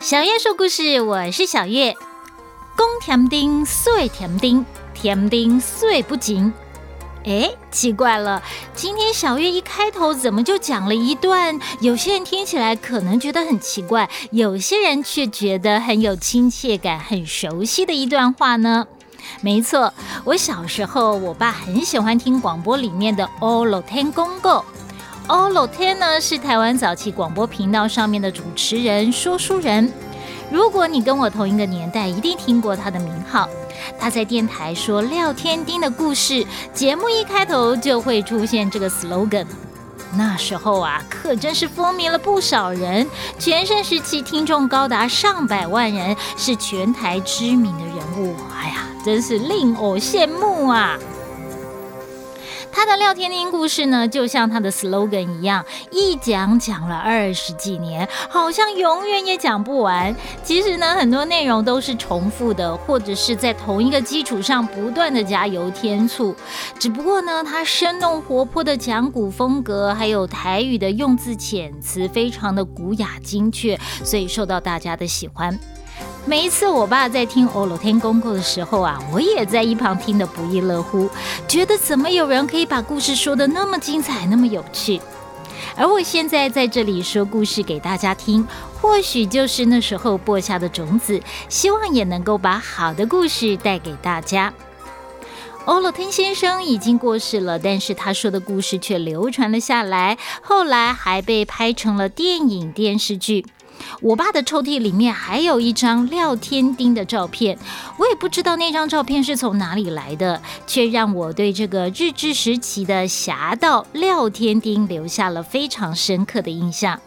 小月说故事，我是小月。公甜丁，碎甜丁，甜丁碎不紧。哎，奇怪了，今天小月一开头怎么就讲了一段？有些人听起来可能觉得很奇怪，有些人却觉得很有亲切感、很熟悉的一段话呢？没错，我小时候，我爸很喜欢听广播里面的《哦罗天公告》。哦，老天呢是台湾早期广播频道上面的主持人、说书人。如果你跟我同一个年代，一定听过他的名号。他在电台说廖天丁的故事，节目一开头就会出现这个 slogan。那时候啊，可真是风靡了不少人。全盛时期听众高达上百万人，是全台知名的人物。哎呀，真是令我羡慕啊！他的廖天丁故事呢，就像他的 slogan 一样，一讲讲了二十几年，好像永远也讲不完。其实呢，很多内容都是重复的，或者是在同一个基础上不断的加油添醋。只不过呢，他生动活泼的讲古风格，还有台语的用字遣词，非常的古雅精确，所以受到大家的喜欢。每一次我爸在听《欧罗天公公》的时候啊，我也在一旁听得不亦乐乎，觉得怎么有人可以把故事说得那么精彩，那么有趣。而我现在在这里说故事给大家听，或许就是那时候播下的种子，希望也能够把好的故事带给大家。欧罗天先生已经过世了，但是他说的故事却流传了下来，后来还被拍成了电影电视剧。我爸的抽屉里面还有一张廖天丁的照片，我也不知道那张照片是从哪里来的，却让我对这个日治时期的侠盗廖天丁留下了非常深刻的印象。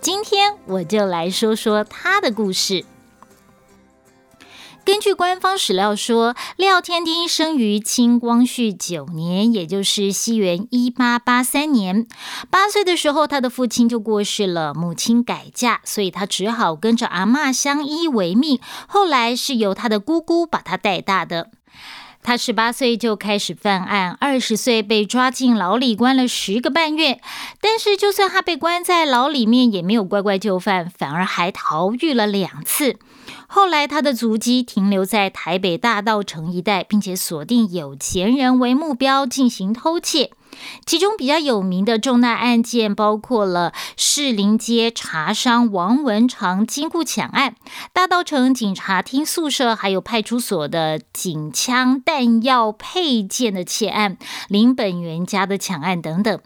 今天我就来说说他的故事。根据官方史料说，廖天丁生于清光绪九年，也就是西元一八八三年。八岁的时候，他的父亲就过世了，母亲改嫁，所以他只好跟着阿妈相依为命。后来是由他的姑姑把他带大的。他十八岁就开始犯案，二十岁被抓进牢里关了十个半月。但是，就算他被关在牢里面，也没有乖乖就范，反而还逃狱了两次。后来，他的足迹停留在台北大道城一带，并且锁定有钱人为目标进行偷窃。其中比较有名的重大案件，包括了士林街茶商王文长金库抢案、大道城警察厅宿舍还有派出所的警枪弹药配件的窃案、林本源家的抢案等等。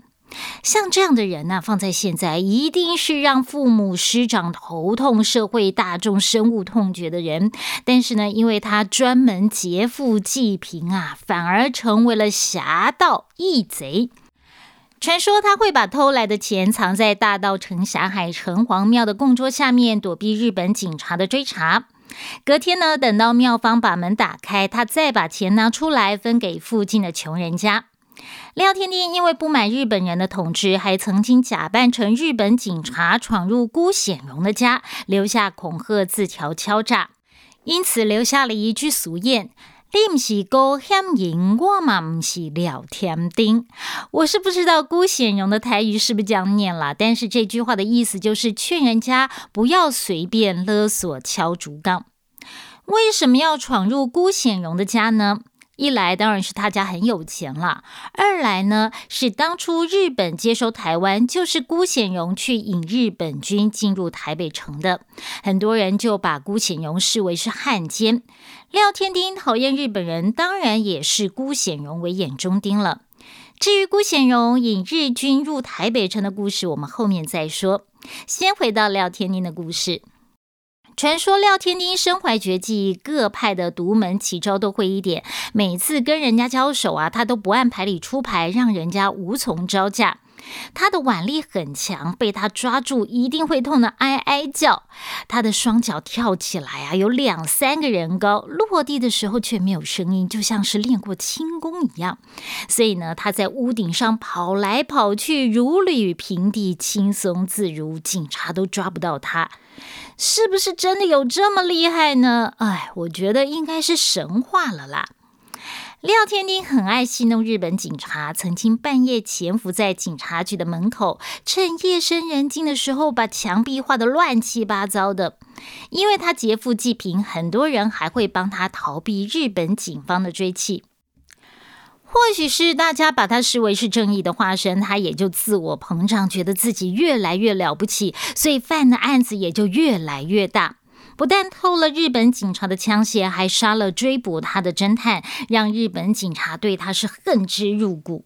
像这样的人呢，放在现在一定是让父母师长头痛、社会大众深恶痛绝的人。但是呢，因为他专门劫富济贫啊，反而成为了侠盗义贼。传说他会把偷来的钱藏在大道城霞海城隍庙的供桌下面，躲避日本警察的追查。隔天呢，等到庙方把门打开，他再把钱拿出来分给附近的穷人家。廖天丁因为不满日本人的统治，还曾经假扮成日本警察闯入辜显荣的家，留下恐吓字条敲诈，因此留下了一句俗谚：“你唔是辜显荣，我嘛唔是廖天丁。”我是不知道辜显荣的台语是不是这样念啦，但是这句话的意思就是劝人家不要随便勒索敲竹杠。为什么要闯入辜显荣的家呢？一来当然是他家很有钱了，二来呢是当初日本接收台湾，就是辜显荣去引日本军进入台北城的，很多人就把辜显荣视为是汉奸。廖天丁讨厌日本人，当然也是辜显荣为眼中钉了。至于辜显荣引日军入台北城的故事，我们后面再说。先回到廖天丁的故事。传说廖天丁身怀绝技，各派的独门奇招都会一点。每次跟人家交手啊，他都不按牌理出牌，让人家无从招架。他的腕力很强，被他抓住一定会痛得哀哀叫。他的双脚跳起来啊，有两三个人高，落地的时候却没有声音，就像是练过轻功一样。所以呢，他在屋顶上跑来跑去，如履平地，轻松自如，警察都抓不到他。是不是真的有这么厉害呢？哎，我觉得应该是神话了啦。廖天丁很爱戏弄日本警察，曾经半夜潜伏在警察局的门口，趁夜深人静的时候把墙壁画得乱七八糟的。因为他劫富济贫，很多人还会帮他逃避日本警方的追缉。或许是大家把他视为是正义的化身，他也就自我膨胀，觉得自己越来越了不起，所以犯的案子也就越来越大。不但偷了日本警察的枪械，还杀了追捕他的侦探，让日本警察对他是恨之入骨。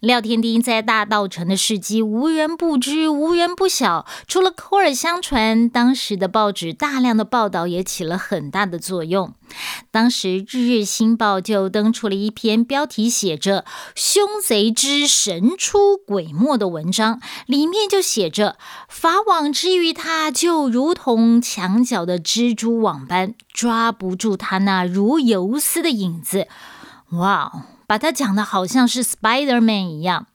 廖天丁在大道城的事迹无人不知，无人不晓。除了口耳相传，当时的报纸大量的报道也起了很大的作用。当时《日日新报》就登出了一篇标题写着“凶贼之神出鬼没”的文章，里面就写着“法网之于他，就如同墙角的蜘蛛网般，抓不住他那如游丝的影子”。哇！把他讲的好像是 Spider Man 一样。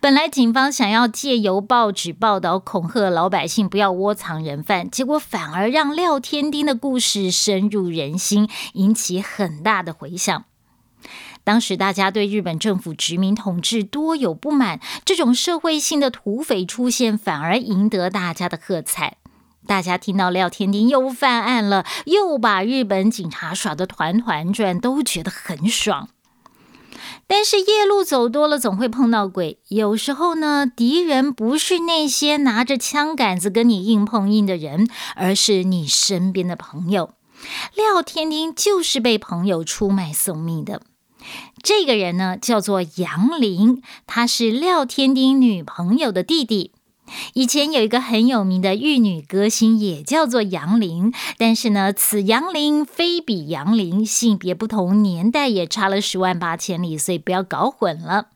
本来警方想要借由报纸报道恐吓老百姓不要窝藏人犯，结果反而让廖天丁的故事深入人心，引起很大的回响。当时大家对日本政府殖民统治多有不满，这种社会性的土匪出现，反而赢得大家的喝彩。大家听到廖天丁又犯案了，又把日本警察耍得团团转，都觉得很爽。但是夜路走多了，总会碰到鬼。有时候呢，敌人不是那些拿着枪杆子跟你硬碰硬的人，而是你身边的朋友。廖天丁就是被朋友出卖送命的。这个人呢，叫做杨林，他是廖天丁女朋友的弟弟。以前有一个很有名的玉女歌星，也叫做杨林，但是呢，此杨林非彼杨林，性别不同，年代也差了十万八千里，所以不要搞混了。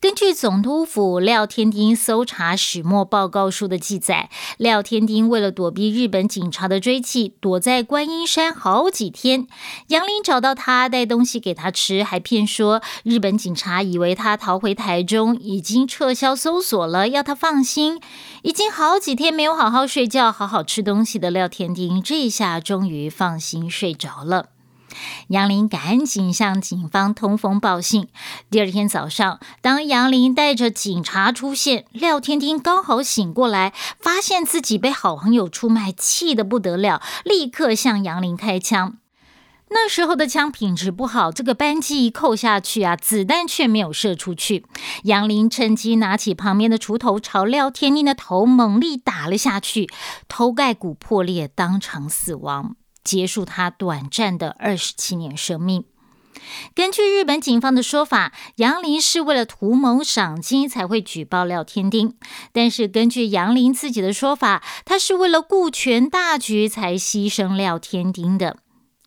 根据总督府廖天丁搜查始末报告书的记载，廖天丁为了躲避日本警察的追击，躲在观音山好几天。杨林找到他，带东西给他吃，还骗说日本警察以为他逃回台中，已经撤销搜索了，要他放心。已经好几天没有好好睡觉、好好吃东西的廖天丁，这下终于放心睡着了。杨林赶紧向警方通风报信。第二天早上，当杨林带着警察出现，廖天丁刚好醒过来，发现自己被好朋友出卖，气得不得了，立刻向杨林开枪。那时候的枪品质不好，这个扳机一扣下去啊，子弹却没有射出去。杨林趁机拿起旁边的锄头，朝廖天丁的头猛力打了下去，头盖骨破裂，当场死亡。结束他短暂的二十七年生命。根据日本警方的说法，杨林是为了图谋赏金才会举报廖天丁。但是根据杨林自己的说法，他是为了顾全大局才牺牲廖天丁的。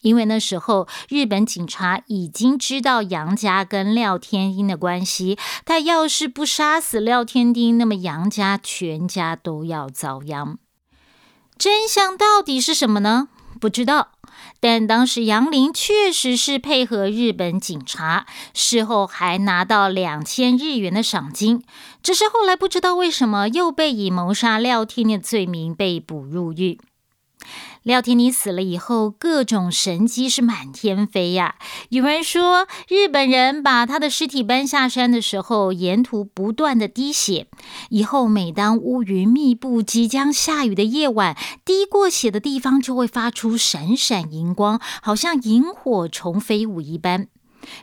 因为那时候日本警察已经知道杨家跟廖天丁的关系，他要是不杀死廖天丁，那么杨家全家都要遭殃。真相到底是什么呢？不知道，但当时杨林确实是配合日本警察，事后还拿到两千日元的赏金。只是后来不知道为什么又被以谋杀廖天的罪名被捕入狱。廖天尼死了以后，各种神迹是满天飞呀。有人说，日本人把他的尸体搬下山的时候，沿途不断的滴血。以后每当乌云密布、即将下雨的夜晚，滴过血的地方就会发出闪闪荧光，好像萤火虫飞舞一般。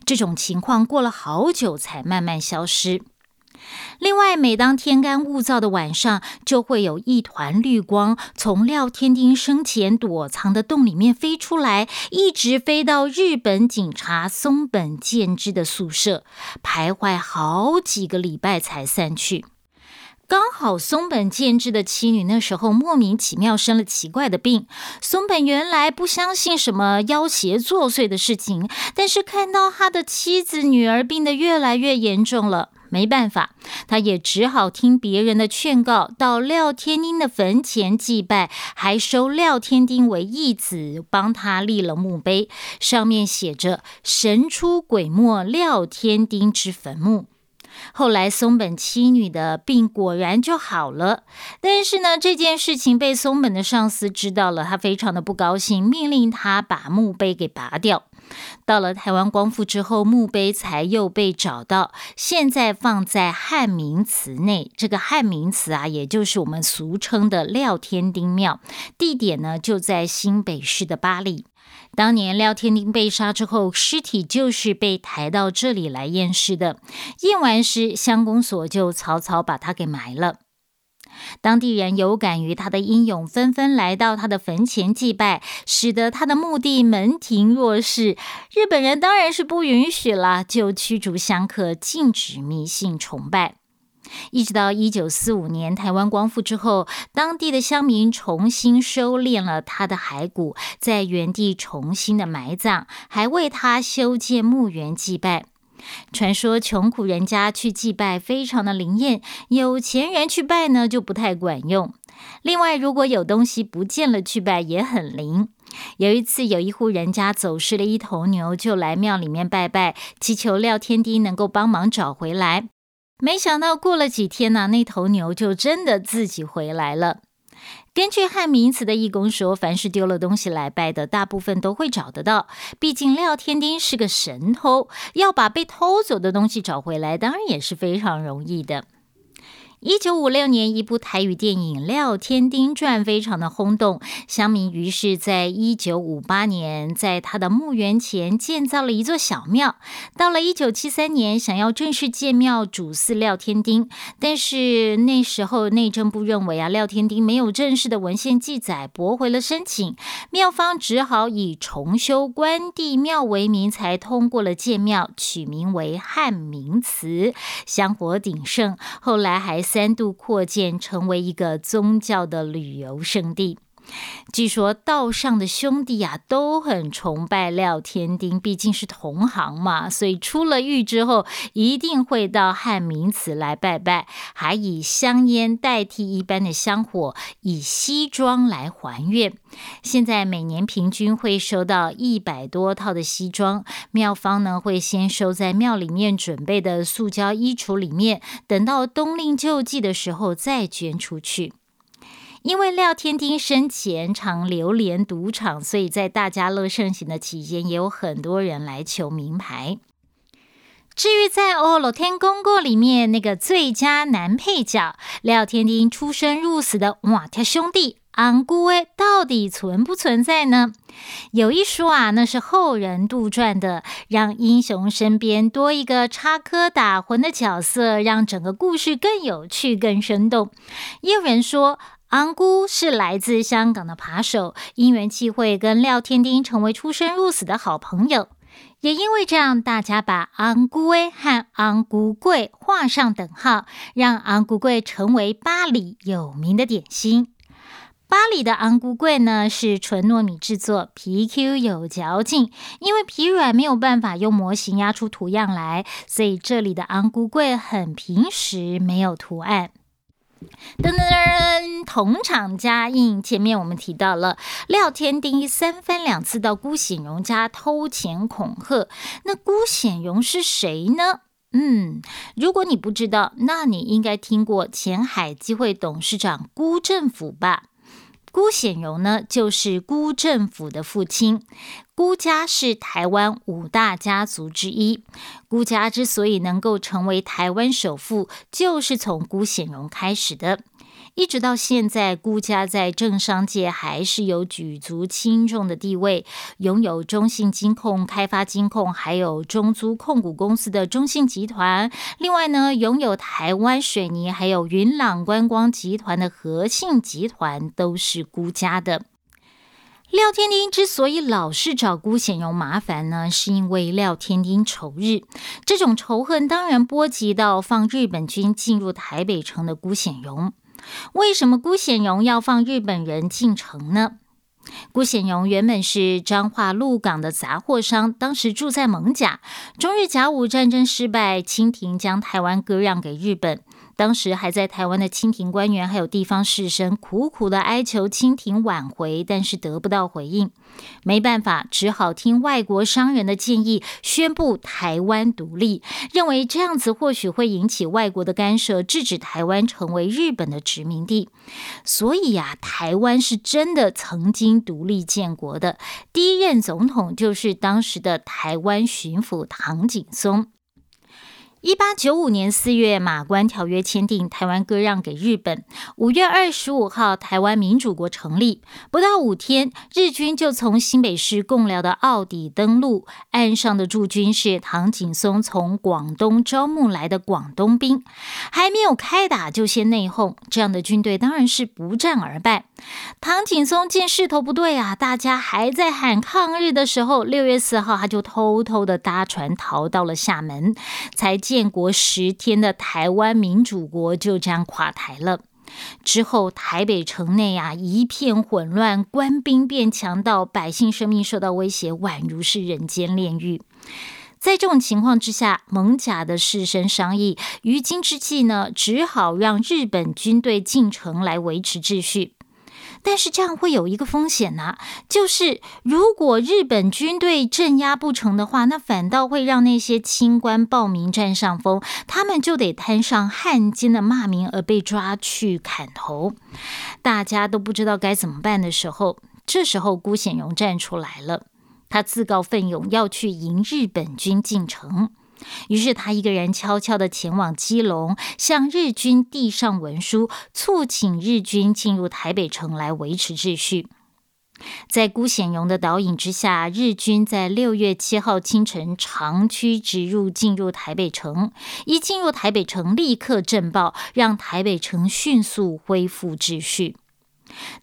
这种情况过了好久才慢慢消失。另外，每当天干物燥的晚上，就会有一团绿光从廖天丁生前躲藏的洞里面飞出来，一直飞到日本警察松本健之的宿舍，徘徊好几个礼拜才散去。刚好松本健之的妻女那时候莫名其妙生了奇怪的病，松本原来不相信什么妖邪作祟的事情，但是看到他的妻子女儿病得越来越严重了。没办法，他也只好听别人的劝告，到廖天丁的坟前祭拜，还收廖天丁为义子，帮他立了墓碑，上面写着“神出鬼没廖天丁之坟墓”。后来松本妻女的病果然就好了，但是呢，这件事情被松本的上司知道了，他非常的不高兴，命令他把墓碑给拔掉。到了台湾光复之后，墓碑才又被找到，现在放在汉明祠内。这个汉明祠啊，也就是我们俗称的廖天丁庙，地点呢就在新北市的八里。当年廖天丁被杀之后，尸体就是被抬到这里来验尸的。验完尸，乡公所就草草把他给埋了。当地人有感于他的英勇，纷纷来到他的坟前祭拜，使得他的墓地门庭若市。日本人当然是不允许了，就驱逐香客，禁止迷信崇拜。一直到一九四五年台湾光复之后，当地的乡民重新收敛了他的骸骨，在原地重新的埋葬，还为他修建墓园祭拜。传说穷苦人家去祭拜非常的灵验，有钱人去拜呢就不太管用。另外，如果有东西不见了去拜也很灵。有一次，有一户人家走失了一头牛，就来庙里面拜拜，祈求廖天丁能够帮忙找回来。没想到过了几天呢，那头牛就真的自己回来了。根据汉名词的义工说，凡是丢了东西来拜的，大部分都会找得到。毕竟廖天丁是个神偷，要把被偷走的东西找回来，当然也是非常容易的。一九五六年，一部台语电影《廖天丁传》非常的轰动，乡民于是在一九五八年在他的墓园前建造了一座小庙。到了一九七三年，想要正式建庙主祀廖天丁，但是那时候内政部认为啊，廖天丁没有正式的文献记载，驳回了申请。庙方只好以重修关帝庙为名，才通过了建庙，取名为汉明祠，香火鼎盛。后来还。三度扩建，成为一个宗教的旅游胜地。据说道上的兄弟啊都很崇拜廖天丁，毕竟是同行嘛，所以出了狱之后一定会到汉明祠来拜拜，还以香烟代替一般的香火，以西装来还愿。现在每年平均会收到一百多套的西装，庙方呢会先收在庙里面准备的塑胶衣橱里面，等到冬令救济的时候再捐出去。因为廖天丁生前常流连赌场，所以在大家乐盛行的期间，也有很多人来求名牌。至于在《哦罗天公公》里面那个最佳男配角廖天丁出生入死的瓦特兄弟昂姑威，到底存不存在呢？有一说啊，那是后人杜撰的，让英雄身边多一个插科打诨的角色，让整个故事更有趣、更生动。也有人说。昂姑是来自香港的扒手，因缘际会跟廖天丁成为出生入死的好朋友，也因为这样，大家把昂姑威和昂姑贵画上等号，让昂姑贵成为巴黎有名的点心。巴黎的昂姑贵呢是纯糯米制作，皮 Q 有嚼劲，因为皮软没有办法用模型压出图样来，所以这里的昂姑贵很平实，没有图案。噔噔噔，同场加映。前面我们提到了廖天丁三番两次到辜显荣家偷钱恐吓，那辜显荣是谁呢？嗯，如果你不知道，那你应该听过前海基会董事长辜振甫吧？辜显荣呢，就是辜政府的父亲。辜家是台湾五大家族之一。辜家之所以能够成为台湾首富，就是从辜显荣开始的。一直到现在，辜家在政商界还是有举足轻重的地位，拥有中信金控、开发金控，还有中租控股公司的中信集团。另外呢，拥有台湾水泥，还有云朗观光集团的和信集团，都是辜家的。廖天丁之所以老是找辜显荣麻烦呢，是因为廖天丁仇日。这种仇恨当然波及到放日本军进入台北城的辜显荣。为什么辜显荣要放日本人进城呢？辜显荣原本是彰化鹿港的杂货商，当时住在蒙甲。中日甲午战争失败，清廷将台湾割让给日本。当时还在台湾的清廷官员还有地方士绅苦苦的哀求清廷挽回，但是得不到回应。没办法，只好听外国商人的建议，宣布台湾独立，认为这样子或许会引起外国的干涉，制止台湾成为日本的殖民地。所以呀，台湾是真的曾经独立建国的。第一任总统就是当时的台湾巡抚唐景松。一八九五年四月，马关条约签订，台湾割让给日本。五月二十五号，台湾民主国成立。不到五天，日军就从新北市贡寮的澳底登陆，岸上的驻军是唐景松从广东招募来的广东兵，还没有开打就先内讧，这样的军队当然是不战而败。唐景松见势头不对啊，大家还在喊抗日的时候，六月四号他就偷偷的搭船逃到了厦门，才。建国十天的台湾民主国就这样垮台了。之后，台北城内啊一片混乱，官兵变强盗，百姓生命受到威胁，宛如是人间炼狱。在这种情况之下，蒙甲的士绅商议，于今之计呢，只好让日本军队进城来维持秩序。但是这样会有一个风险呐，就是如果日本军队镇压不成的话，那反倒会让那些清官暴民占上风，他们就得摊上汉奸的骂名而被抓去砍头。大家都不知道该怎么办的时候，这时候辜显荣站出来了，他自告奋勇要去迎日本军进城。于是他一个人悄悄的前往基隆，向日军递上文书，促请日军进入台北城来维持秩序。在辜显荣的导引之下，日军在六月七号清晨长驱直入，进入台北城。一进入台北城，立刻震爆，让台北城迅速恢复秩序。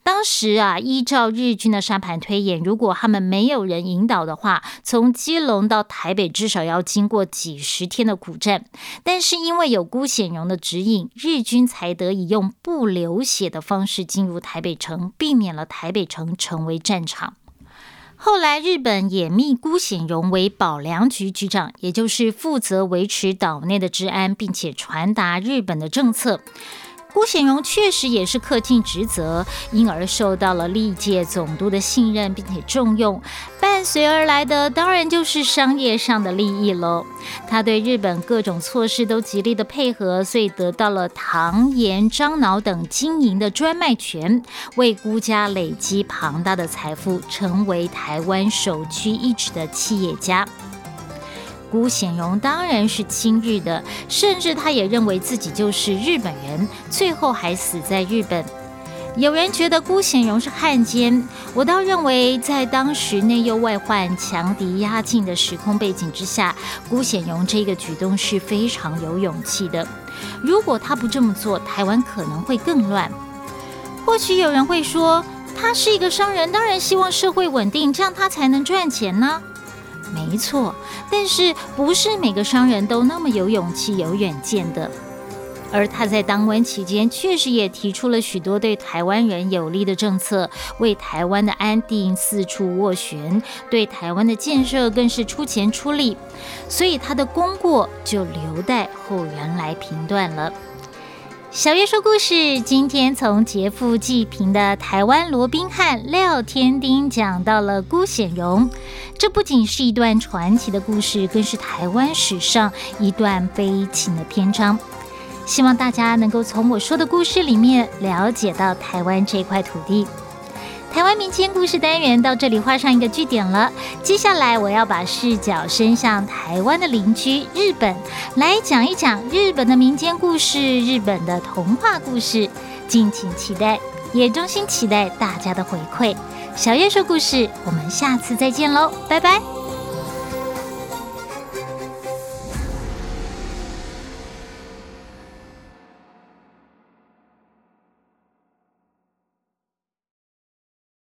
当时啊，依照日军的沙盘推演，如果他们没有人引导的话，从基隆到台北至少要经过几十天的苦战。但是因为有辜显荣的指引，日军才得以用不流血的方式进入台北城，避免了台北城成为战场。后来日本也密辜显荣为保良局局长，也就是负责维持岛内的治安，并且传达日本的政策。辜显荣确实也是恪尽职责，因而受到了历届总督的信任，并且重用。伴随而来的当然就是商业上的利益喽。他对日本各种措施都极力的配合，所以得到了唐盐、樟脑等经营的专卖权，为辜家累积庞大的财富，成为台湾首屈一指的企业家。辜显荣当然是亲日的，甚至他也认为自己就是日本人，最后还死在日本。有人觉得辜显荣是汉奸，我倒认为在当时内忧外患、强敌压境的时空背景之下，辜显荣这个举动是非常有勇气的。如果他不这么做，台湾可能会更乱。或许有人会说，他是一个商人，当然希望社会稳定，这样他才能赚钱呢。没错，但是不是每个商人都那么有勇气、有远见的。而他在当官期间，确实也提出了许多对台湾人有利的政策，为台湾的安定四处斡旋，对台湾的建设更是出钱出力。所以他的功过就留待后人来评断了。小月说故事，今天从劫富济贫的台湾罗宾汉廖天丁讲到了辜显荣，这不仅是一段传奇的故事，更是台湾史上一段悲情的篇章。希望大家能够从我说的故事里面了解到台湾这块土地。台湾民间故事单元到这里画上一个句点了。接下来我要把视角伸向台湾的邻居日本，来讲一讲日本的民间故事、日本的童话故事，敬请期待，也衷心期待大家的回馈。小叶说故事，我们下次再见喽，拜拜。